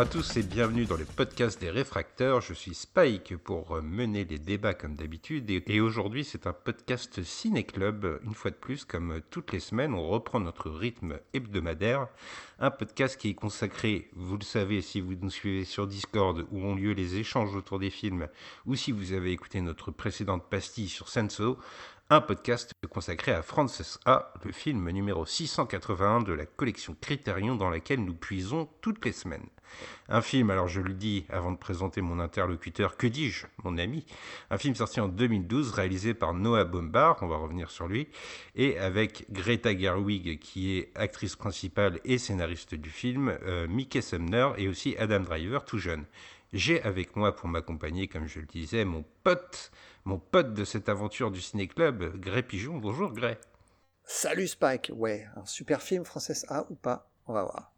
Bonjour à tous et bienvenue dans le podcast des réfracteurs. Je suis Spike pour mener les débats comme d'habitude et, aujourd'hui c'est un podcast Ciné Club. Une fois de plus, comme toutes les semaines, on reprend notre rythme hebdomadaire. Un podcast qui est consacré, vous le savez si vous nous suivez sur Discord où ont lieu les échanges autour des films ou si vous avez écouté notre précédente pastille sur Senso, un podcast consacré à Frances A, le film numéro 681 de la collection Criterion dans laquelle nous puisons toutes les semaines. Un film, alors je le dis avant de présenter mon interlocuteur, que dis-je, mon ami Un film sorti en 2012, réalisé par Noah Baumbach, on va revenir sur lui, et avec Greta Gerwig, qui est actrice principale et scénariste du film, euh, Mickey Sumner et aussi Adam Driver, tout jeune. J'ai avec moi pour m'accompagner, comme je le disais, mon pote, mon pote de cette aventure du ciné-club, Grey Pigeon. Bonjour Grey. Salut Spike, ouais, un super film Française A ou pas? On va voir.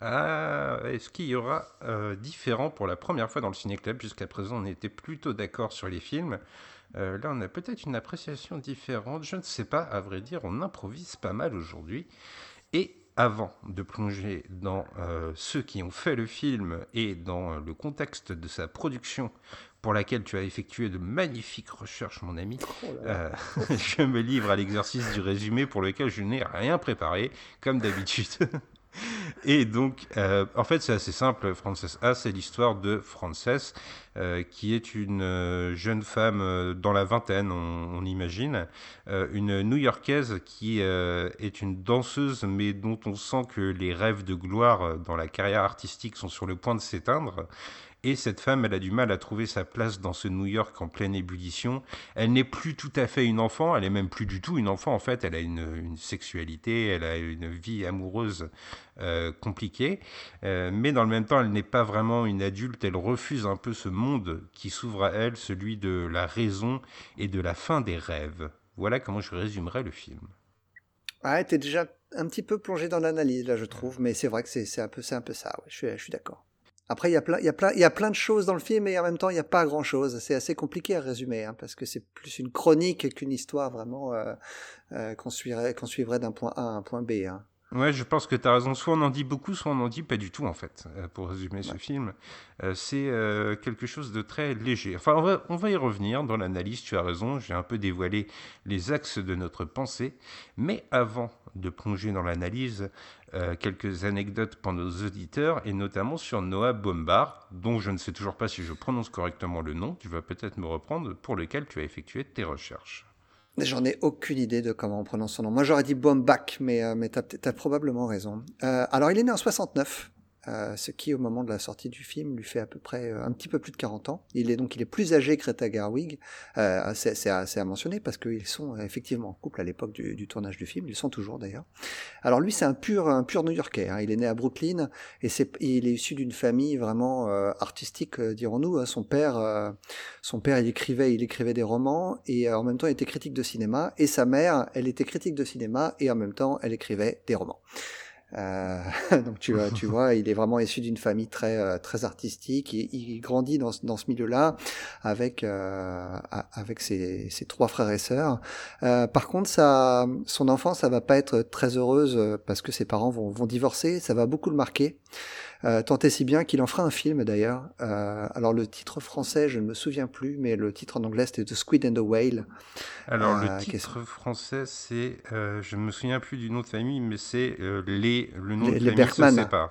Ah, est-ce qu'il y aura euh, différent pour la première fois dans le ciné-club? Jusqu'à présent, on était plutôt d'accord sur les films. Euh, là, on a peut-être une appréciation différente. Je ne sais pas, à vrai dire, on improvise pas mal aujourd'hui. Et avant de plonger dans euh, ceux qui ont fait le film et dans euh, le contexte de sa production, pour laquelle tu as effectué de magnifiques recherches, mon ami, euh, je me livre à l'exercice du résumé pour lequel je n'ai rien préparé, comme d'habitude. Et donc, euh, en fait, c'est assez simple. Frances A, c'est l'histoire de Frances, euh, qui est une euh, jeune femme dans la vingtaine, on, imagine, une New-Yorkaise qui est une danseuse, mais dont on sent que les rêves de gloire dans la carrière artistique sont sur le point de s'éteindre. Et cette femme, elle a du mal à trouver sa place dans ce New York en pleine ébullition. Elle n'est plus tout à fait une enfant, elle est même plus du tout une enfant en fait. Elle a une, sexualité, elle a une vie amoureuse euh, compliquée, Euh, mais dans le même temps, elle n'est pas vraiment une adulte. Elle refuse un peu ce monde qui s'ouvre à elle, celui de la raison et de la fin des rêves. Voilà comment je résumerais le film. Ouais, t'es déjà un petit peu plongé dans l'analyse là, je trouve, mais c'est vrai que c'est un peu ça. Je suis d'accord. Après, il y a plein il y a plein il y a plein de choses dans le film, et en même temps, il n'y a pas grand chose. C'est assez compliqué à résumer, hein, parce que c'est plus une chronique qu'une histoire vraiment euh, euh, qu'on suivrait d'un point A à un point B. Hein. Ouais, je pense que tu as raison. Soit on en dit beaucoup, soit on n'en dit pas du tout, en fait, euh, pour résumer ce film. Euh, c'est euh, quelque chose de très léger. Enfin, on va, on va y revenir dans l'analyse, tu as raison. J'ai un peu dévoilé les axes de notre pensée. Mais avant de plonger dans l'analyse, euh, quelques anecdotes pour nos auditeurs, et notamment sur Noah Bombard, dont je ne sais toujours pas si je prononce correctement le nom. Tu vas peut-être me reprendre, pour lequel tu as effectué tes recherches. J'en ai aucune idée de comment on prononce son nom. Moi, j'aurais dit Bombach, mais, euh, mais t'as probablement raison. Euh, alors, il est né en 69, euh, ce qui, au moment de la sortie du film, lui fait à peu près euh, un petit peu plus de 40 ans. Il est donc, il est plus âgé que Greta Gerwig. Euh, c'est, à, à mentionner parce qu'ils sont effectivement en couple à l'époque du, du tournage du film. Ils sont toujours d'ailleurs. Alors lui, c'est un pur, un pur New-Yorkais. Hein. Il est né à Brooklyn et c'est, il est issu d'une famille vraiment euh, artistique, euh, dirons-nous. hein. Son père, euh, son père, il écrivait, il écrivait des romans et en même temps, il était critique de cinéma. Et sa mère, elle était critique de cinéma et en même temps, elle écrivait des romans. Euh, donc tu tu vois, il est vraiment issu d'une famille très euh, très artistique. Il, il grandit dans dans ce milieu-là avec euh, avec ses, ses trois frères et sœurs. Euh, par contre, sa son enfance, ça va pas être très heureuse euh, parce que ses parents vont vont divorcer. Ça va beaucoup le marquer. Euh, tant et si bien qu'il en fera un film d'ailleurs. Euh, alors le titre français, je ne me souviens plus, mais le titre en anglais c'était The Squid and the Whale. Alors, Euh, le qu'est-ce- titre français, c'est, euh, je ne me souviens plus du nom de famille, mais c'est euh, les, le nom Les, de les famille se sépare.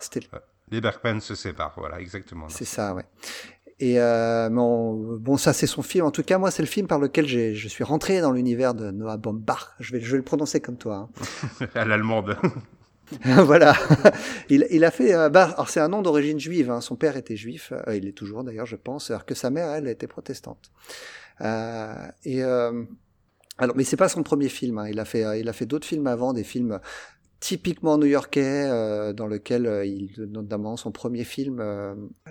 Les Bergman se séparent, voilà, exactement. C'est ça, ouais. Et euh, bon, bon, ça c'est son film. En tout cas, moi, c'est le film par lequel j'ai, je suis rentré dans l'univers de Noah Baumbach. Je vais, je vais le prononcer comme toi. à l'allemande. voilà. il, il a fait. bah, alors c'est un nom d'origine juive. hein. Son père était juif. euh, il est toujours d'ailleurs, je pense. Alors que sa mère, elle, était protestante. Euh, et euh, alors, mais c'est pas son premier film. hein. Il a fait, euh, il a fait d'autres films avant, des films typiquement new-yorkais, dans lequel il, notamment son premier film,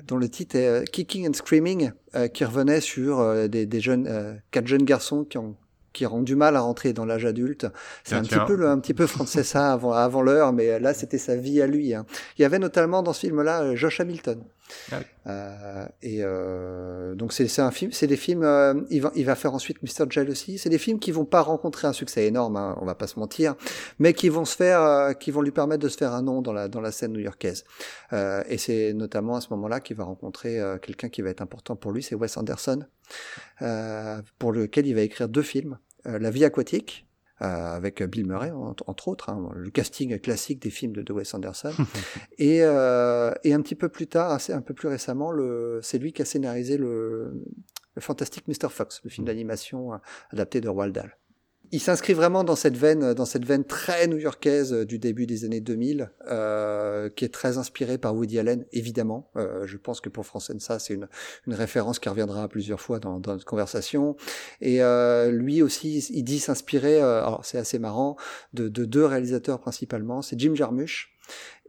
dont le titre est Kicking and Screaming, qui revenait sur des, des, jeunes, quatre jeunes garçons qui ont qui ont du mal à rentrer dans l'âge adulte. C'est un petit peu un petit peu Francesa avant avant l'heure, mais là c'était sa vie à lui. Hein. Il y avait notamment dans ce film-là Josh Hamilton. Ah euh, et euh, donc c'est un film, c'est des films. Euh, il va il va faire ensuite Mr. Jealousy. C'est des films qui vont pas rencontrer un succès énorme, hein, on va pas se mentir, mais qui vont se faire, euh, qui vont lui permettre de se faire un nom dans la dans la scène new-yorkaise. Euh, et c'est notamment à ce moment-là qu'il va rencontrer quelqu'un qui va être important pour lui, c'est Wes Anderson, pour lequel il va écrire deux films. La vie aquatique, euh, avec Bill Murray entre, autres, hein, le casting classique des films de, Wes Anderson. et, euh, et un petit peu plus tard, assez, un peu plus récemment, c'est lui qui a scénarisé le, le fantastique Mr. Fox, le film mm. d'animation euh, adapté de Roald Dahl il s'inscrit vraiment dans cette veine, dans cette veine très new-yorkaise euh, du début des années 2000, euh, qui est très inspirée par Woody Allen, évidemment. Euh, je pense que pour ça, c'est une, une référence qui reviendra plusieurs fois dans, dans notre conversation. Et euh, lui aussi, il dit s'inspirer, euh, alors c'est assez marrant, de, de, deux réalisateurs principalement, c'est Jim Jarmusch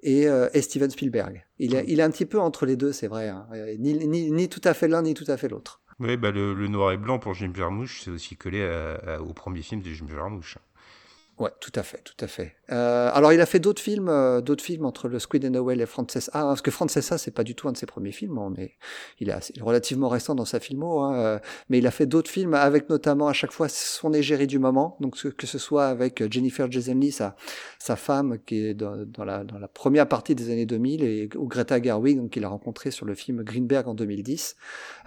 et, euh, et, Steven Spielberg. Il est, il est un petit peu entre les deux, c'est vrai, hein. ni, ni, ni tout à fait l'un, ni tout à fait l'autre. Oui, bah le, noir et blanc pour Jim Jarmusch, c'est aussi collé au premier film de Jim Jarmusch. Ouais, tout à fait, tout à fait. Euh, alors, il a fait d'autres films, euh, d'autres films entre le Squid and the Whale et Frances A. Hein, parce que Frances A, c'est pas du tout un de ses premiers films, hein, mais il est relativement récent dans sa filmo. Hein, euh, mais il a fait d'autres films avec notamment à chaque fois son égérie du moment. Donc, que ce soit avec Jennifer Jason Leigh, sa, sa femme, qui est dans, dans, la, dans la première partie des années 2000, et ou Greta Gerwig, donc qu'il a rencontré sur le film Greenberg en 2010,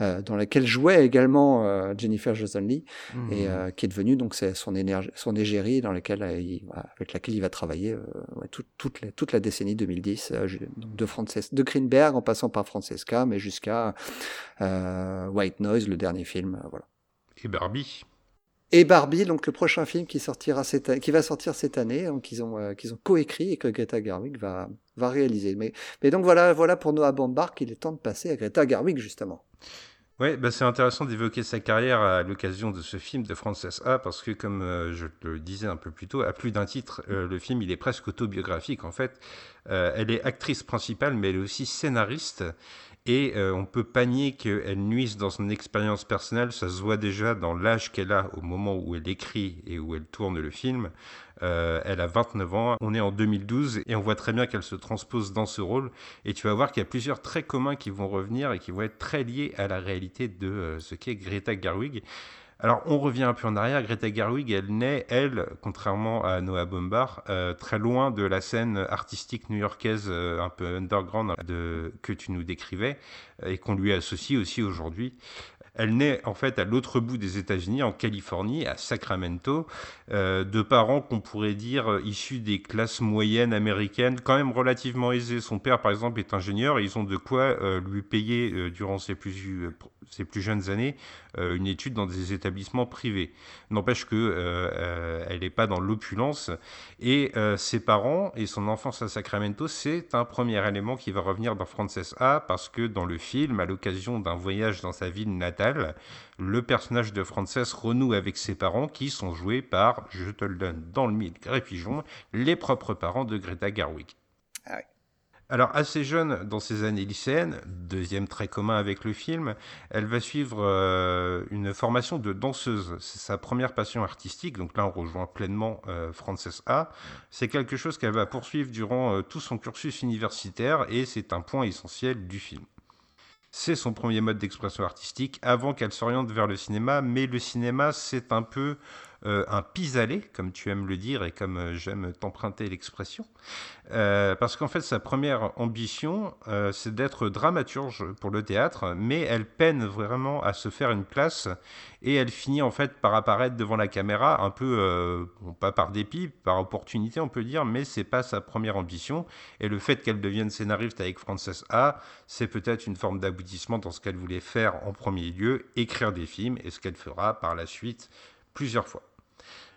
euh, dans lequel jouait également euh, Jennifer Jason Leigh, et mmh. qui est devenue donc son, énergie, son égérie dans lequel avec laquelle il va travailler euh, toute, la, toute la décennie 2010, euh, de, Frances, de Greenberg en passant par Francesca, mais jusqu'à euh, White Noise, le dernier film. voilà. Et Barbie. Et Barbie, donc le prochain film qui sortira cette, qui va sortir cette année, donc qu'ils ont qu'ils ont coécrit et que Greta Gerwig va va réaliser. Mais mais donc voilà voilà pour Noah Baumbach qu'il est temps de passer à Greta Gerwig justement. Ouais, bah c'est intéressant d'évoquer sa carrière à l'occasion de ce film de Frances A, parce que comme euh, je le disais un peu plus tôt, à plus d'un titre, euh, le film il est presque autobiographique en fait. Euh, elle est actrice principale, mais elle est aussi scénariste. Et on peut pas nier qu'elle nuise dans son expérience personnelle, ça se voit déjà dans l'âge qu'elle a au moment où elle écrit et où elle tourne le film. Euh, elle a 29 ans, on est en 2012 et on voit très bien qu'elle se transpose dans ce rôle. Et tu vas voir qu'il y a plusieurs traits communs qui vont revenir et qui vont être très liés à la réalité de euh, ce qu'est Greta Gerwig. Alors, on revient un peu en arrière. Greta Gerwig, elle naît, elle, contrairement à Noah Baumbach, euh, très loin de la scène artistique new-yorkaise un peu underground de, que tu nous décrivais et qu'on lui associe aussi aujourd'hui. Elle naît en fait à l'autre bout des États-Unis, en Californie, à Sacramento, euh, de parents qu'on pourrait dire euh, issus des classes moyennes américaines, quand même relativement aisés. Son père, par exemple, est ingénieur et ils ont de quoi euh, lui payer durant ses plus, ses plus jeunes années une étude dans des établissements privés. N'empêche que elle n'est pas dans l'opulence et ses parents et son enfance à Sacramento, c'est un premier élément qui va revenir dans Frances A parce que dans le film, à l'occasion d'un voyage dans sa ville natale le personnage de Frances renoue avec ses parents qui sont joués par, je te le donne dans le mille Gré-Pigeon, les propres parents de Greta Garwick. Ah Alors, assez jeune dans ses années lycéennes, deuxième trait commun avec le film, elle va suivre euh, une formation de danseuse. C'est sa première passion artistique, donc là on rejoint pleinement euh, Frances A. C'est quelque chose qu'elle va poursuivre durant euh, tout son cursus universitaire et c'est un point essentiel du film. C'est son premier mode d'expression artistique avant qu'elle s'oriente vers le cinéma, mais le cinéma, c'est un peu euh, un pis-aller, comme tu aimes le dire et comme euh, j'aime t'emprunter l'expression. Euh, parce qu'en fait, sa première ambition, c'est d'être dramaturge pour le théâtre, mais elle peine vraiment à se faire une place et elle finit en fait par apparaître devant la caméra un peu, pas par dépit, par opportunité on peut dire, mais c'est pas sa première ambition. Et le fait qu'elle devienne scénariste avec Frances A, c'est peut-être une forme d'aboutissement dans ce qu'elle voulait faire en premier lieu, écrire des films, et ce qu'elle fera par la suite plusieurs fois.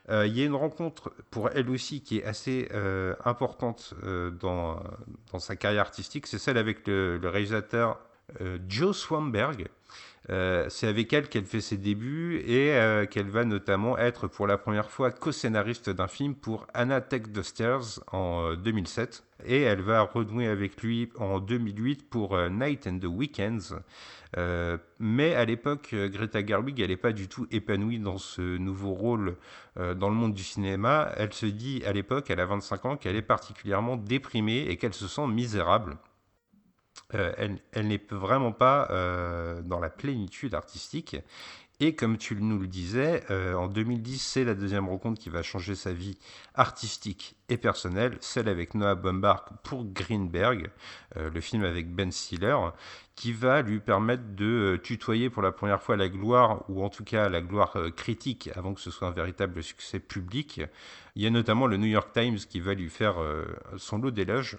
Euh, il y a une rencontre pour elle aussi qui est assez euh, importante euh, dans, dans, sa carrière artistique, c'est celle avec le, réalisateur Joe Swamberg. C'est avec elle qu'elle fait ses débuts et qu'elle va notamment être pour la première fois co-scénariste d'un film pour Anna Take the en 2007 et elle va renouer avec lui en 2008 pour euh, Night and the Weekends. Euh, mais à l'époque, euh, Greta Gerwig, elle n'est pas du tout épanouie dans ce nouveau rôle dans le monde du cinéma. Elle se dit à l'époque, elle a 25 ans, qu'elle est particulièrement déprimée et qu'elle se sent misérable. Elle, elle n'est vraiment pas dans la plénitude artistique. Et comme tu nous le disais, euh, en 2010, c'est la deuxième rencontre qui va changer sa vie artistique et personnelle, celle avec Noah Baumbach pour Greenberg, euh, le film avec Ben Stiller, qui va lui permettre de euh, tutoyer pour la première fois la gloire, ou en tout cas la gloire critique, avant que ce soit un véritable succès public. Il y a notamment le New York Times qui va lui faire son lot d'éloges.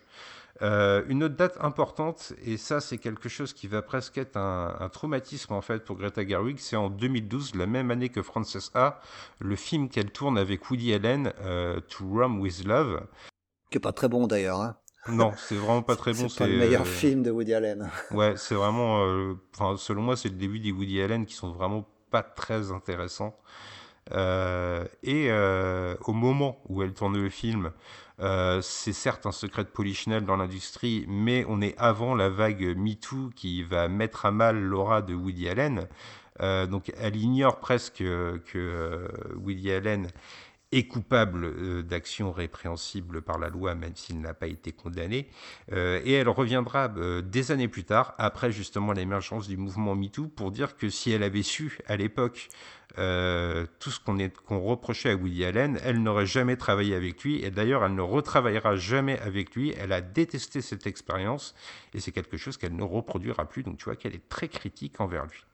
Euh, une autre date importante, et ça c'est quelque chose qui va presque être un, traumatisme en fait pour Greta Gerwig, c'est en 2012, la même année que Frances A, le film qu'elle tourne avec Woody Allen, euh, To Rome with Love. Qui est pas très bon d'ailleurs. Hein. Non, c'est vraiment pas très bon. C'est le meilleur euh, film de Woody Allen. Ouais, c'est vraiment, enfin selon moi, c'est le début des Woody Allen qui sont vraiment pas très intéressants. et au moment où elle tourne le film, euh, c'est certes un secret de polichinelle dans l'industrie, mais on est avant la vague MeToo qui va mettre à mal l'aura de Woody Allen. Euh, donc elle ignore presque que euh, Woody Allen est coupable d'actions répréhensibles par la loi, même s'il n'a pas été condamné. et elle reviendra des années plus tard, après justement l'émergence du mouvement MeToo, pour dire que si elle avait su à l'époque euh, tout ce qu'on reprochait à Woody Allen, elle n'aurait jamais travaillé avec lui, et d'ailleurs elle ne retravaillera jamais avec lui, elle a détesté cette expérience, et c'est quelque chose qu'elle ne reproduira plus, donc tu vois qu'elle est très critique envers lui.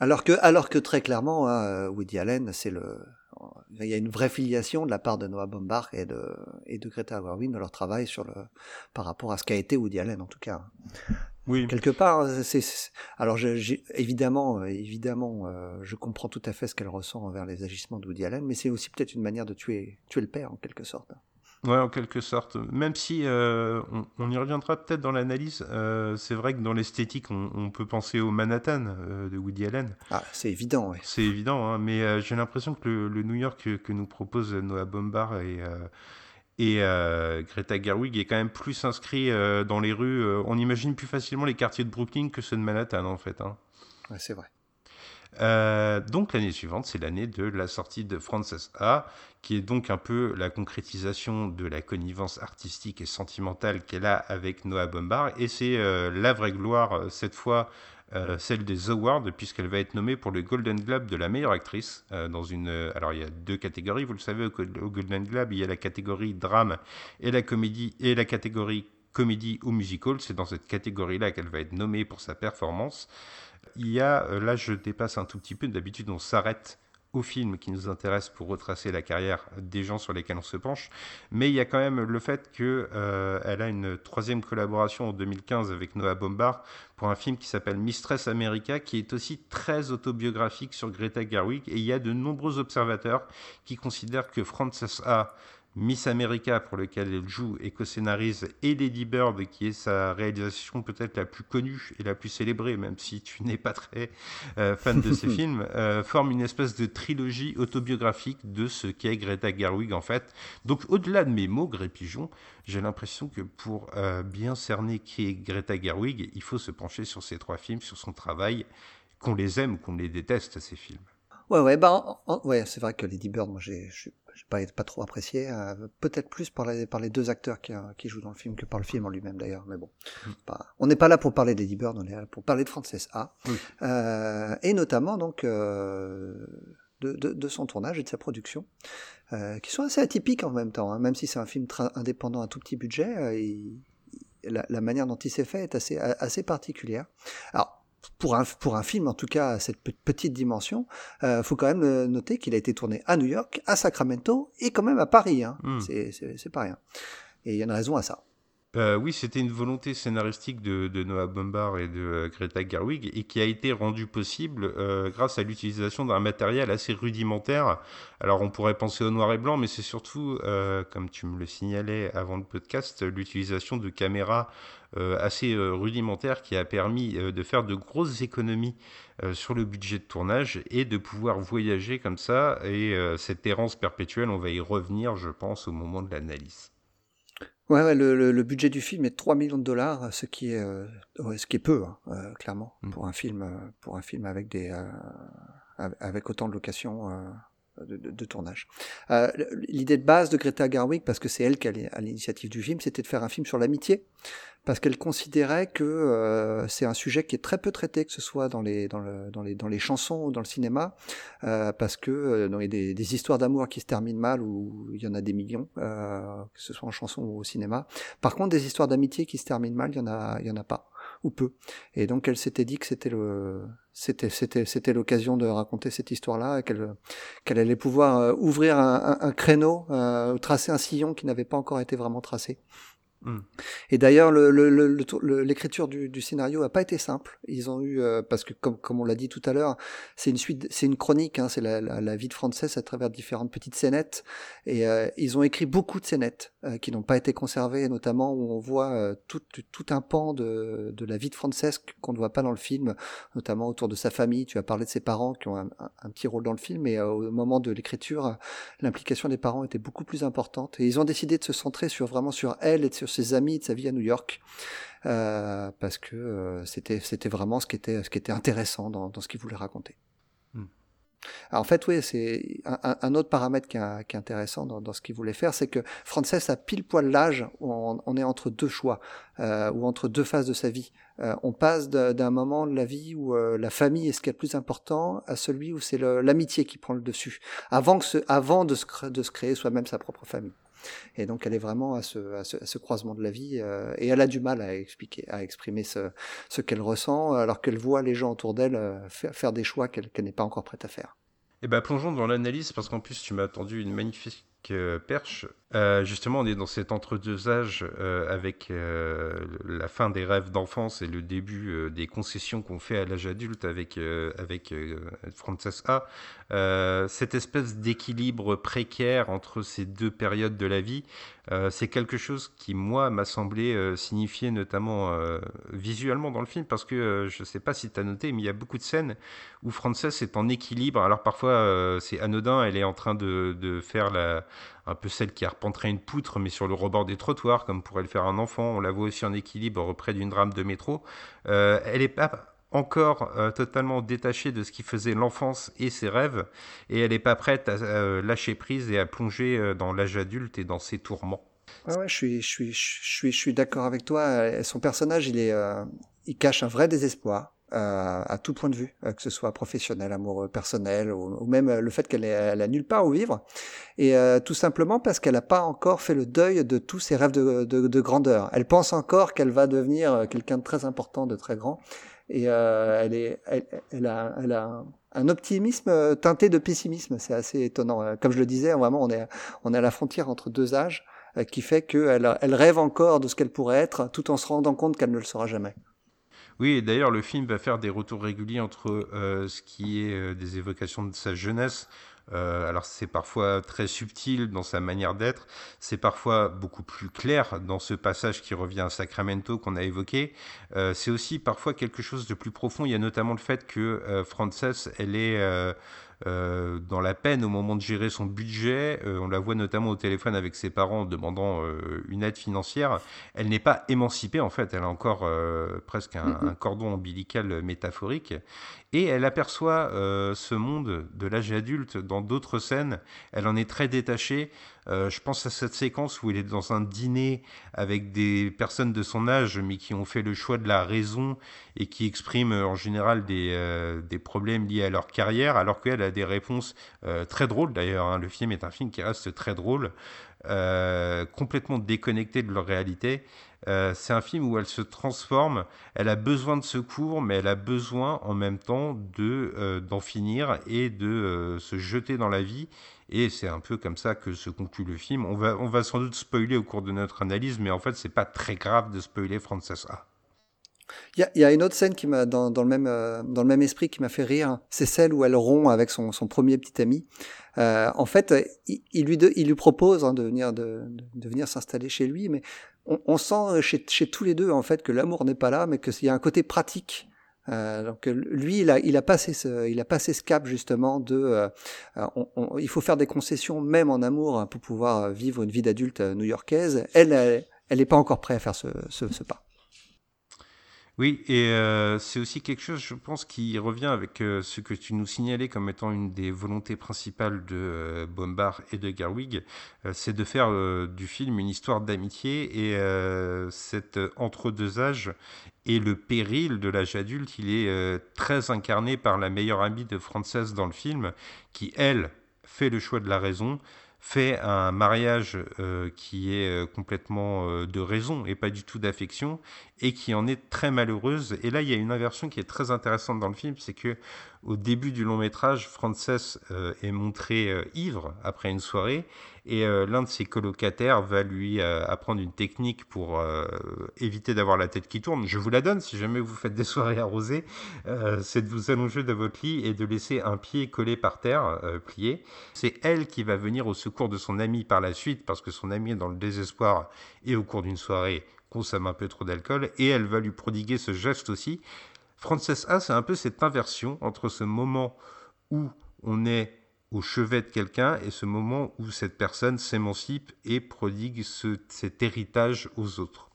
Alors que, alors que très clairement, hein, Woody Allen, c'est le, il y a une vraie filiation de la part de Noah Baumbach et de, et de Greta Gerwig dans leur travail sur le, par rapport à ce qu'a été Woody Allen en tout cas. Oui. Quelque part, c'est alors évidemment, évidemment, euh, je comprends tout à fait ce qu'elle ressent envers les agissements de Woody Allen, mais c'est aussi peut-être une manière de tuer, tuer le père en quelque sorte. Ouais, en quelque sorte. Même si euh, on, y reviendra peut-être dans l'analyse, euh, c'est vrai que dans l'esthétique, on, peut penser au Manhattan de Woody Allen. Ah, c'est évident, oui. C'est évident, hein, mais j'ai l'impression que le, New York que, nous propose Noah Bombard et euh, Greta Gerwig est quand même plus inscrit euh, dans les rues. Euh, on imagine plus facilement les quartiers de Brooklyn que ceux de Manhattan, en fait. Hein. Ouais, c'est vrai. Donc l'année suivante, c'est l'année de la sortie de Frances A, qui est donc un peu la concrétisation de la connivence artistique et sentimentale qu'elle a avec Noah Bombard. Et c'est la vraie gloire, cette fois, euh, celle des Awards, puisqu'elle va être nommée pour le Golden Globe de la meilleure actrice. Euh, dans une, euh, alors il y a deux catégories, vous le savez, au, Golden Globe, il y a la catégorie drame et la comédie, et la catégorie comédie ou musical. C'est dans cette catégorie-là qu'elle va être nommée pour sa performance. Il y a, là je dépasse un tout petit peu, d'habitude on s'arrête au film qui nous intéresse pour retracer la carrière des gens sur lesquels on se penche. Mais il y a quand même le fait qu'elle euh, a une troisième collaboration en 2015 avec Noah Bombard pour un film qui s'appelle Mistress America, qui est aussi très autobiographique sur Greta Gerwig. Et il y a de nombreux observateurs qui considèrent que Frances A Miss America, pour lequel elle joue et co-scénarise, et Lady Bird, qui est sa réalisation peut-être la plus connue et la plus célébrée, même si tu n'es pas très euh, fan de ces films, euh, forment une espèce de trilogie autobiographique de ce qu'est Greta Gerwig en fait. Donc au-delà de mes mots, Gré Pigeon, j'ai l'impression que pour euh, bien cerner qui est Greta Gerwig, il faut se pencher sur ces trois films, sur son travail, qu'on les aime ou qu'on les déteste, ces films. Ouais, ouais, bah, ouais, c'est vrai que Lady Bird, moi, j'ai, pas, pas trop apprécié. Euh, peut-être plus par les, par les deux acteurs qui, euh, qui jouent dans le film que par le film en lui-même d'ailleurs. Mais bon, mm. on n'est pas là pour parler d'Eddie Bird, on est là pour parler de Frances A. Euh, et notamment donc de, de, de, son tournage et de sa production, qui sont assez atypiques en même temps. Hein. Même si c'est un film indépendant à tout petit budget, la, la, manière dont il s'est fait est assez, assez particulière. Alors pour un, pour un film, en tout cas à cette petite dimension, euh, faut quand même euh, noter qu'il a été tourné à New York, à Sacramento et quand même à Paris. Hein. Hmm. C'est pas rien. Et il y a une raison à ça. Euh, oui, c'était une volonté scénaristique de, Noah Baumbach et de euh, Greta Gerwig et qui a été rendue possible euh, grâce à l'utilisation d'un matériel assez rudimentaire. Alors on pourrait penser au noir et blanc, mais c'est surtout, comme tu me le signalais avant le podcast, l'utilisation de caméras assez rudimentaires qui a permis de faire de grosses économies sur le budget de tournage et de pouvoir voyager comme ça. Et cette errance perpétuelle, on va y revenir, je pense, au moment de l'analyse. Ouais, ouais le, le, budget du film est 3 millions de dollars, ce qui est, euh, ce qui est peu, hein, euh, clairement, mm. pour un film, euh, pour un film avec des, avec autant de locations de, de, tournage. L'idée de base de Greta Garwick, parce que c'est elle qui a l'initiative du film, c'était de faire un film sur l'amitié parce qu'elle considérait que euh, c'est un sujet qui est très peu traité, que ce soit dans les, dans, dans les, dans les chansons ou dans le cinéma, euh, parce que euh, il y a des, des histoires d'amour qui se terminent mal, ou il y en a des millions, euh, que ce soit en chanson ou au cinéma. Par contre, des histoires d'amitié qui se terminent mal, il y en a, il y en a pas ou peu. Et donc elle s'était dit que c'était le c'était c'était c'était l'occasion de raconter cette histoire-là, qu'elle qu'elle allait pouvoir euh, ouvrir un, un, créneau, euh, tracer un sillon qui n'avait pas encore été vraiment tracé. Hmm. Et d'ailleurs, l'écriture du, du, scénario a pas été simple. Ils ont eu, euh, parce que comme, comme on l'a dit tout à l'heure, c'est une suite, c'est une chronique, hein, c'est la, la, la, vie de Frances à travers différentes petites scénettes. Et euh, ils ont écrit beaucoup de scénettes euh, qui n'ont pas été conservées, notamment où on voit tout, tout, un pan de, de la vie de Frances qu'on ne voit pas dans le film, notamment autour de sa famille. Tu as parlé de ses parents qui ont un, un, petit rôle dans le film, et au moment de l'écriture, l'implication des parents était beaucoup plus importante. Et ils ont décidé de se centrer sur vraiment sur elle et sur ses amis, de sa vie à New York, euh, parce que euh, c'était c'était vraiment ce qui était ce qui était intéressant dans, dans ce qu'il voulait raconter. Hmm. Alors en fait, oui, c'est un, un, autre paramètre qui est, qui est intéressant dans, dans ce qu'il voulait faire, c'est que Frances a pile poil l'âge où on, est entre deux choix euh, ou entre deux phases de sa vie. On passe d'un moment de la vie où la famille est ce qui est le plus important à celui où c'est l'amitié qui prend le dessus, avant, que ce, avant de, se, de se créer soi-même sa propre famille. Et donc elle est vraiment à ce, croisement de la vie euh, et elle a du mal à expliquer, à exprimer ce, qu'elle ressent alors qu'elle voit les gens autour d'elle euh, faire, des choix qu'elle n'est pas encore prête à faire. Et eh ben plongeons dans l'analyse parce qu'en plus tu m'as attendu une magnifique euh, perche. Euh, justement, on est dans cet entre-deux âges euh, avec la fin des rêves d'enfance et le début des concessions qu'on fait à l'âge adulte avec, avec Frances A. cette espèce d'équilibre précaire entre ces deux périodes de la vie, c'est quelque chose qui, moi, m'a semblé signifier notamment visuellement dans le film parce que je ne sais pas si tu as noté, mais il y a beaucoup de scènes où Frances est en équilibre. Alors parfois, c'est anodin, elle est en train de, de faire la un peu celle qui arpenterait une poutre, mais sur le rebord des trottoirs, comme pourrait le faire un enfant. On la voit aussi en équilibre près d'une rame de métro. Euh, elle n'est pas encore euh, totalement détachée de ce qui faisait l'enfance et ses rêves, et elle n'est pas prête à euh, lâcher prise et à plonger dans l'âge adulte et dans ses tourments. ouais, je suis, je suis, je suis, je suis d'accord avec toi. Son personnage, il est, il cache un vrai désespoir euh, à tout point de vue, euh, que ce soit professionnel, amoureux, personnel, ou, même euh, le fait qu'elle elle a nulle part où vivre, et tout simplement parce qu'elle n'a pas encore fait le deuil de tous ses rêves de, de, de grandeur. Elle pense encore qu'elle va devenir quelqu'un de très important, de très grand, et elle, est, elle, a, elle a un optimisme teinté de pessimisme, c'est assez étonnant. Comme je le disais, vraiment, on est, on est à la frontière entre deux âges, qui fait qu'elle elle rêve encore de ce qu'elle pourrait être, tout en se rendant compte qu'elle ne le sera jamais. Oui, et d'ailleurs, le film va faire des retours réguliers entre euh, ce qui est euh, des évocations de sa jeunesse. Euh, alors c'est parfois très subtil dans sa manière d'être, c'est parfois beaucoup plus clair dans ce passage qui revient à Sacramento qu'on a évoqué. c'est aussi parfois quelque chose de plus profond. Il y a notamment le fait que Frances, elle est euh, dans la peine au moment de gérer son budget. Euh, on la voit notamment au téléphone avec ses parents demandant euh, une aide financière. Elle n'est pas émancipée en fait, elle a encore presque un, un, cordon ombilical métaphorique. Et elle aperçoit ce monde de l'âge adulte dans d'autres scènes. Elle en est très détachée. Euh, je pense à cette séquence où il est dans un dîner avec des personnes de son âge, mais qui ont fait le choix de la raison et qui expriment en général des, euh, des problèmes liés à leur carrière, alors qu'elle a des réponses euh, très drôles d'ailleurs. Hein. Le film est un film qui reste très drôle. complètement déconnectés de leur réalité. Euh, c'est un film où elle se transforme, elle a besoin de secours, mais elle a besoin en même temps de euh, d'en finir et de se jeter dans la vie. Et c'est un peu comme ça que se conclut le film. On va, on va sans doute spoiler au cours de notre analyse, mais en fait, c'est pas très grave de spoiler Frances A. Il y, a une autre scène qui m'a dans, le même euh, dans le même esprit qui m'a fait rire. C'est celle où elle rompt avec son, son premier petit ami. Euh, en fait, il, lui il lui propose hein, de venir de, de, venir s'installer chez lui, mais on, on sent chez, chez, tous les deux en fait que l'amour n'est pas là, mais qu'il y a un côté pratique. Euh, donc lui, il a, il a passé ce, il a passé ce cap justement de, euh, on, il faut faire des concessions même en amour pour pouvoir vivre une vie d'adulte new-yorkaise. Elle, elle n'est pas encore prête à faire ce, ce, ce pas. Oui, et euh, c'est aussi quelque chose, je pense, qui revient avec euh, ce que tu nous signalais comme étant une des volontés principales de euh, Bombard et de Garwig, c'est de faire du film une histoire d'amitié et cet entre-deux âges et le péril de l'âge adulte, il est très incarné par la meilleure amie de Frances dans le film, qui, elle, fait le choix de la raison, fait un mariage euh, qui est euh, complètement euh, de raison et pas du tout d'affection et qui en est très malheureuse. Et là, il y a une inversion qui est très intéressante dans le film, c'est que au début du long métrage, Frances est montrée ivre après une soirée et l'un de ses colocataires va lui apprendre une technique pour éviter d'avoir la tête qui tourne. Je vous la donne si jamais vous faites des soirées arrosées, c'est de vous allonger dans votre lit et de laisser un pied collé par terre, plié. C'est elle qui va venir au secours de son ami par la suite, parce que son ami est dans le désespoir et au cours d'une soirée consomme un peu trop d'alcool, et elle va lui prodiguer ce geste aussi. Frances A, c'est un peu cette inversion entre ce moment où on est au chevet de quelqu'un et ce moment où cette personne s'émancipe et prodigue cet héritage aux autres.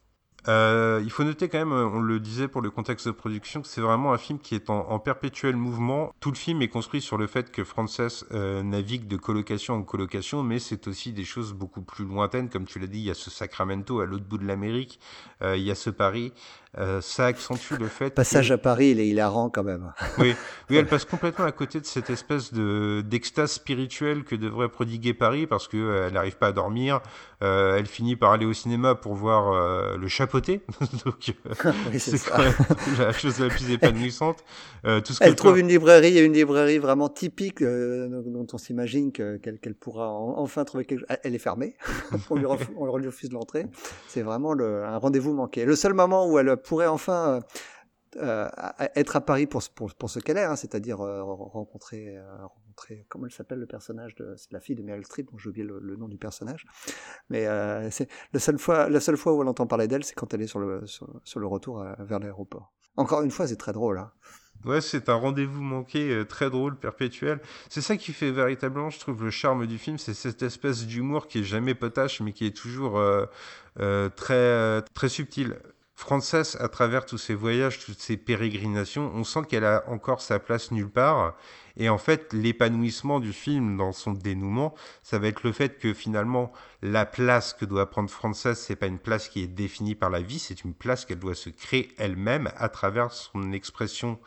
Euh, il faut noter quand même, on le disait pour le contexte de production, que c'est vraiment un film qui est en, perpétuel mouvement. Tout le film est construit sur le fait que Frances euh, navigue de colocation en colocation, mais c'est aussi des choses beaucoup plus lointaines. Comme tu l'as dit, il y a ce Sacramento à l'autre bout de l'Amérique, euh, il y a ce Paris. Euh, ça accentue le fait. Passage à Paris, il est hilarant quand même. Oui, oui, elle passe complètement à côté de cette espèce de d'extase spirituelle que devrait prodiguer Paris parce que euh, elle n'arrive pas à dormir. Euh, elle finit par aller au cinéma pour voir euh, le chapeauté. Donc, c'est quand même la chose la plus épanouissante. tout ce elle trouve une librairie, une librairie vraiment typique dont on s'imagine qu'elle pourra enfin trouver quelque chose. Elle est fermée. on, lui refuse, on lui refuse l'entrée. C'est vraiment le, un rendez-vous manqué. Le seul moment où elle pourrait enfin euh, euh, être à Paris pour, pour, pour ce qu'elle est, hein, c'est-à-dire euh, rencontrer, comment elle s'appelle le personnage de, c'est la fille de Meryl Streep, dont j'ai oublié le, nom du personnage, mais c'est la seule fois, la seule fois où elle entend parler d'elle, c'est quand elle est sur le, sur, le retour vers l'aéroport. Encore une fois, c'est très drôle. Hein. Ouais, c'est un rendez-vous manqué très drôle, perpétuel. C'est ça qui fait véritablement, je trouve, le charme du film, c'est cette espèce d'humour qui est jamais potache, mais qui est toujours très très subtil. Frances, à travers tous ces voyages, toutes ces pérégrinations, on sent qu'elle a encore sa place nulle part. Et en fait, l'épanouissement du film dans son dénouement, ça va être le fait que finalement, la place que doit prendre Frances, c'est pas une place qui est définie par la vie, c'est une place qu'elle doit se créer elle-même à travers son expression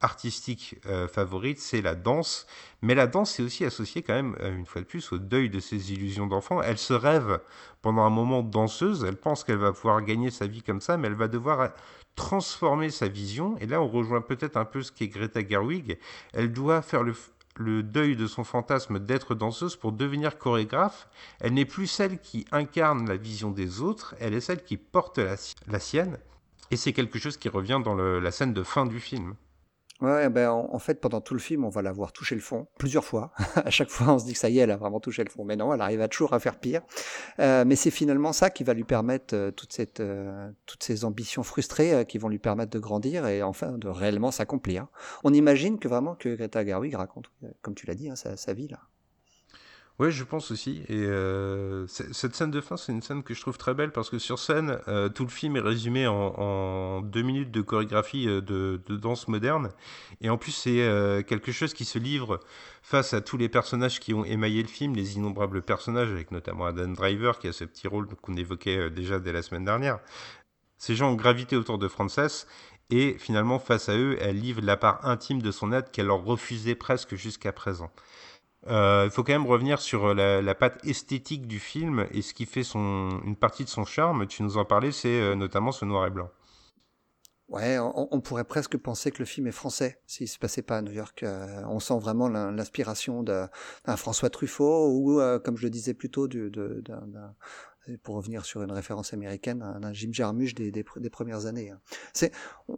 artistique euh, favorite, c'est la danse. Mais la danse est aussi associée quand même, euh, une fois de plus, au deuil de ses illusions d'enfant. Elle se rêve pendant un moment danseuse, elle pense qu'elle va pouvoir gagner sa vie comme ça, mais elle va devoir euh, transformer sa vision. Et là, on rejoint peut-être un peu ce qu'est Greta Gerwig. Elle doit faire le, le deuil de son fantasme d'être danseuse pour devenir chorégraphe. Elle n'est plus celle qui incarne la vision des autres, elle est celle qui porte la, la sienne. Et c'est quelque chose qui revient dans la scène de fin du film. Ouais, ben en, fait, pendant tout le film, on va la voir toucher le fond plusieurs fois. à chaque fois, on se dit que ça y est, elle a vraiment touché le fond. Mais non, elle arrive à toujours à faire pire. Euh, mais c'est finalement ça qui va lui permettre euh, toute euh, toutes ces ambitions frustrées euh, qui vont lui permettre de grandir et enfin de réellement s'accomplir. On imagine que vraiment que Greta Gerwig raconte, comme tu l'as dit, hein, sa, sa vie là. Oui, je pense aussi. Et euh, cette scène de fin, c'est une scène que je trouve très belle parce que sur scène, euh, tout le film est résumé en, deux minutes de chorégraphie euh, de, danse moderne. Et en plus, c'est quelque chose qui se livre face à tous les personnages qui ont émaillé le film, les innombrables personnages, avec notamment Adam Driver qui a ce petit rôle qu'on évoquait déjà dès la semaine dernière. Ces gens ont gravité autour de Frances et finalement, face à eux, elle livre la part intime de son être qu'elle leur refusait presque jusqu'à présent. Euh, il faut quand même revenir sur la, la, patte esthétique du film et ce qui fait une partie de son charme. Tu nous en parlais, c'est notamment ce noir et blanc. Ouais, on, pourrait presque penser que le film est français s'il se passait pas à New York. on sent vraiment l'inspiration d'un François Truffaut ou, comme je le disais plus tôt, d'un pour revenir sur une référence américaine, un, Jim Jarmusch des, des, premières années. Hein. C'est,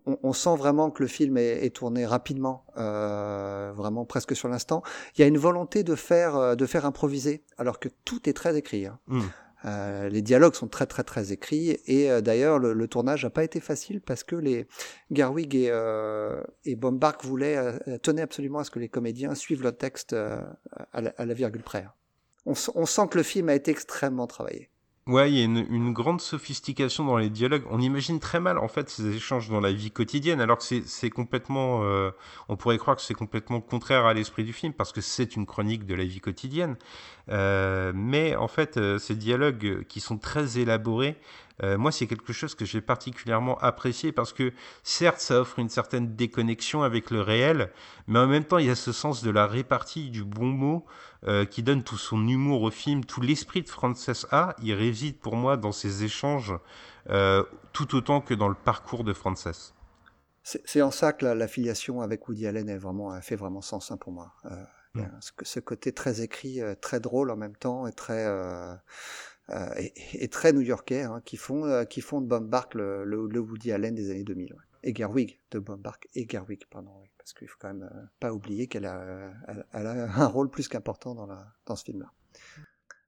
on, sent vraiment que le film est, tourné rapidement, euh, vraiment presque sur l'instant. Il y a une volonté de faire, euh, de faire improviser, alors que tout est très écrit. Hein. Mmh. Euh, les dialogues sont très très très écrits et d'ailleurs le, tournage n'a pas été facile parce que les Garwig et, euh, et Bombach voulaient tenaient absolument à ce que les comédiens suivent le texte à la, virgule près. Hein. On, on, sent que le film a été extrêmement travaillé. Ouais, il y a une, grande sophistication dans les dialogues. On imagine très mal en fait ces échanges dans la vie quotidienne, alors que c'est complètement, euh, on pourrait croire que c'est complètement contraire à l'esprit du film parce que c'est une chronique de la vie quotidienne. Euh, mais en fait, euh, ces dialogues qui sont très élaborés, moi c'est quelque chose que j'ai particulièrement apprécié parce que certes ça offre une certaine déconnexion avec le réel, mais en même temps il y a ce sens de la répartie du bon mot. Euh, qui donne tout son humour au film, tout l'esprit de Frances A, il réside pour moi dans ses échanges euh, tout autant que dans le parcours de Frances. C'est en ça que la, filiation avec Woody Allen est fait vraiment sens hein, pour moi. Euh, mm. ce, côté très écrit, très drôle en même temps et très, et, très new-yorkais hein, qui, font, qui font de Bob Bark le, le, Woody Allen des années 2000. Et Gerwig, de Bob Bark et Gerwig, pardon parce qu'il faut quand même euh, pas oublier qu'elle a, elle, a un rôle plus qu'important dans, la, dans ce film-là.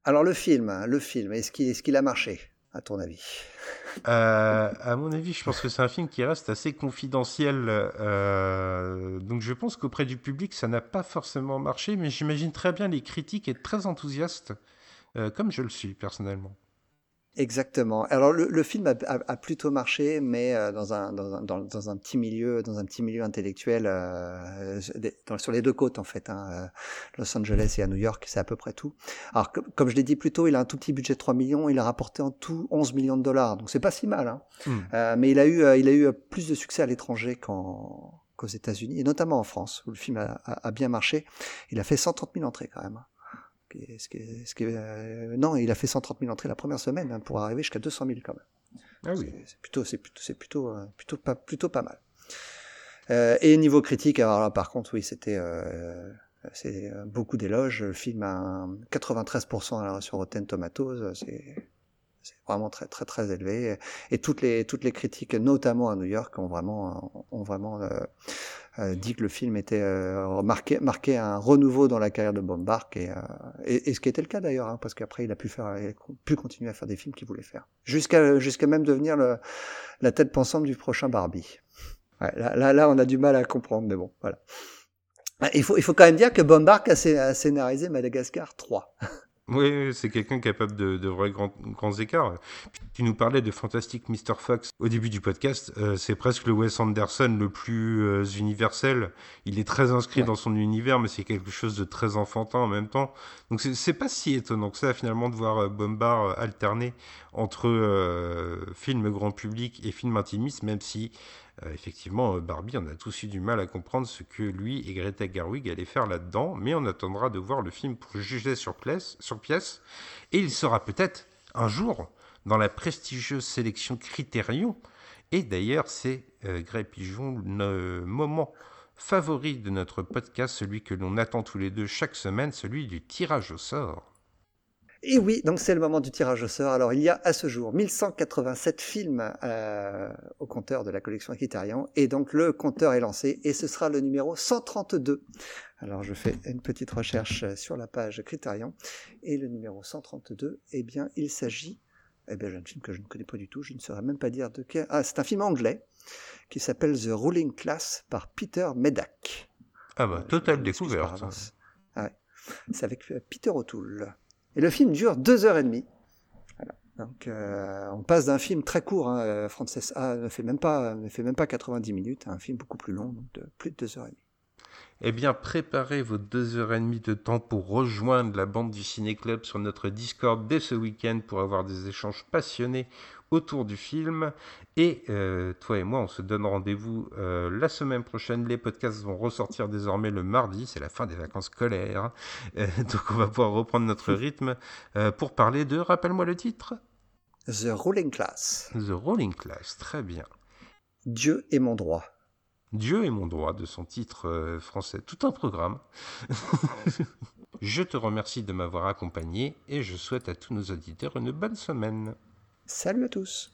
Alors le film, hein, le film, est-ce qu'il, est-ce qu'il a marché? À ton avis euh, À mon avis, je pense que c'est un film qui reste assez confidentiel. Euh, donc je pense qu'auprès du public, ça n'a pas forcément marché, mais j'imagine très bien les critiques être très enthousiastes, comme je le suis personnellement. Exactement. Alors le, le film a, a, plutôt marché, mais euh, dans, un, dans, un, dans, un petit milieu, dans un petit milieu intellectuel, euh, sur les deux côtes en fait, hein, euh, Los Angeles et à New York, c'est à peu près tout. Alors comme je l'ai dit plus tôt, il a un tout petit budget de 3 millions, il a rapporté en tout 11 millions de dollars, donc c'est pas si mal. Hein. Hmm. mais il a eu, il a eu plus de succès à l'étranger qu'en qu'aux États-Unis, et notamment en France, où le film a, a, bien marché. Il a fait 130 000 entrées quand même. Ce ce euh, non, il a fait 130 000 entrées la première semaine hein, pour arriver jusqu'à 200 000 quand même. Ah oui. C'est plutôt, c'est plutôt, c'est plutôt, euh, plutôt pas, plutôt pas mal. Euh, et niveau critique, alors là, par contre, oui, c'était, c'est beaucoup d'éloges. Le film a 93% sur Rotten Tomatoes. C'est, c'est vraiment très très très élevé et toutes les toutes les critiques notamment à New York ont vraiment ont vraiment euh, euh, dit que le film était euh, marqué marqué un renouveau dans la carrière de Bombard et, et, et ce qui était le cas d'ailleurs hein, parce qu'après il a pu faire il a pu continuer à faire des films qu'il voulait faire. Jusqu'à jusqu'à même devenir le, la tête pensante du prochain Barbie. Ouais, là, là là on a du mal à comprendre mais bon voilà. Il faut il faut quand même dire que Bombard a scénarisé Madagascar 3 Oui, c'est quelqu'un capable de, de vrais grands, grands écarts. Tu nous parlais de Fantastic Mr. Fox au début du podcast. Euh, c'est presque le Wes Anderson le plus euh, universel. Il est très inscrit dans son univers, mais c'est quelque chose de très enfantin en même temps. Donc c'est pas si étonnant que ça finalement de voir euh, Bombard alterner entre film grand public et film intimiste, même si euh, effectivement, euh, Barbie, on a tous eu du mal à comprendre ce que lui et Greta Gerwig allaient faire là-dedans, mais on attendra de voir le film pour juger sur, pièce, et il sera peut-être un jour dans la prestigieuse sélection Criterion, et d'ailleurs c'est euh, Pigeon le moment favori de notre podcast, celui que l'on attend tous les deux chaque semaine, celui du tirage au sort. Et oui, donc c'est le moment du tirage au sort. Alors il y a à ce jour 1187 films euh, au compteur de la collection Criterion, et donc le compteur est lancé, et ce sera le numéro 132. Alors je fais une petite recherche sur la page Criterion, et le numéro 132, eh bien il s'agit, eh bien d'un film que je ne connais pas du tout, je ne saurais même pas dire de quel... Ah, c'est un film anglais, qui s'appelle The Ruling Class par Peter Medak. Ah bah, totale découverte. Ah ouais. C'est avec euh, Peter O'Toole. Et le film dure deux heures et demie. Donc, euh, on passe d'un film très court, hein, Frances A ne fait même pas, ne fait même pas 90 minutes, à un film beaucoup plus long, donc de plus de deux heures et demie. Eh bien, préparez vos deux heures et demie de temps pour rejoindre la bande du Ciné Club sur notre Discord dès ce week-end pour avoir des échanges passionnés autour du film. Et euh, toi et moi, on se donne rendez-vous euh, la semaine prochaine. Les podcasts vont ressortir désormais le mardi, c'est la fin des vacances scolaires. Euh, donc on va pouvoir reprendre notre rythme pour parler de, rappelle-moi le titre The Ruling Class. The Ruling Class, très bien. Dieu est mon droit. Dieu est mon droit de son titre euh, français. Tout un programme. je te remercie de m'avoir accompagné et je souhaite à tous nos auditeurs une bonne semaine. Salut à tous.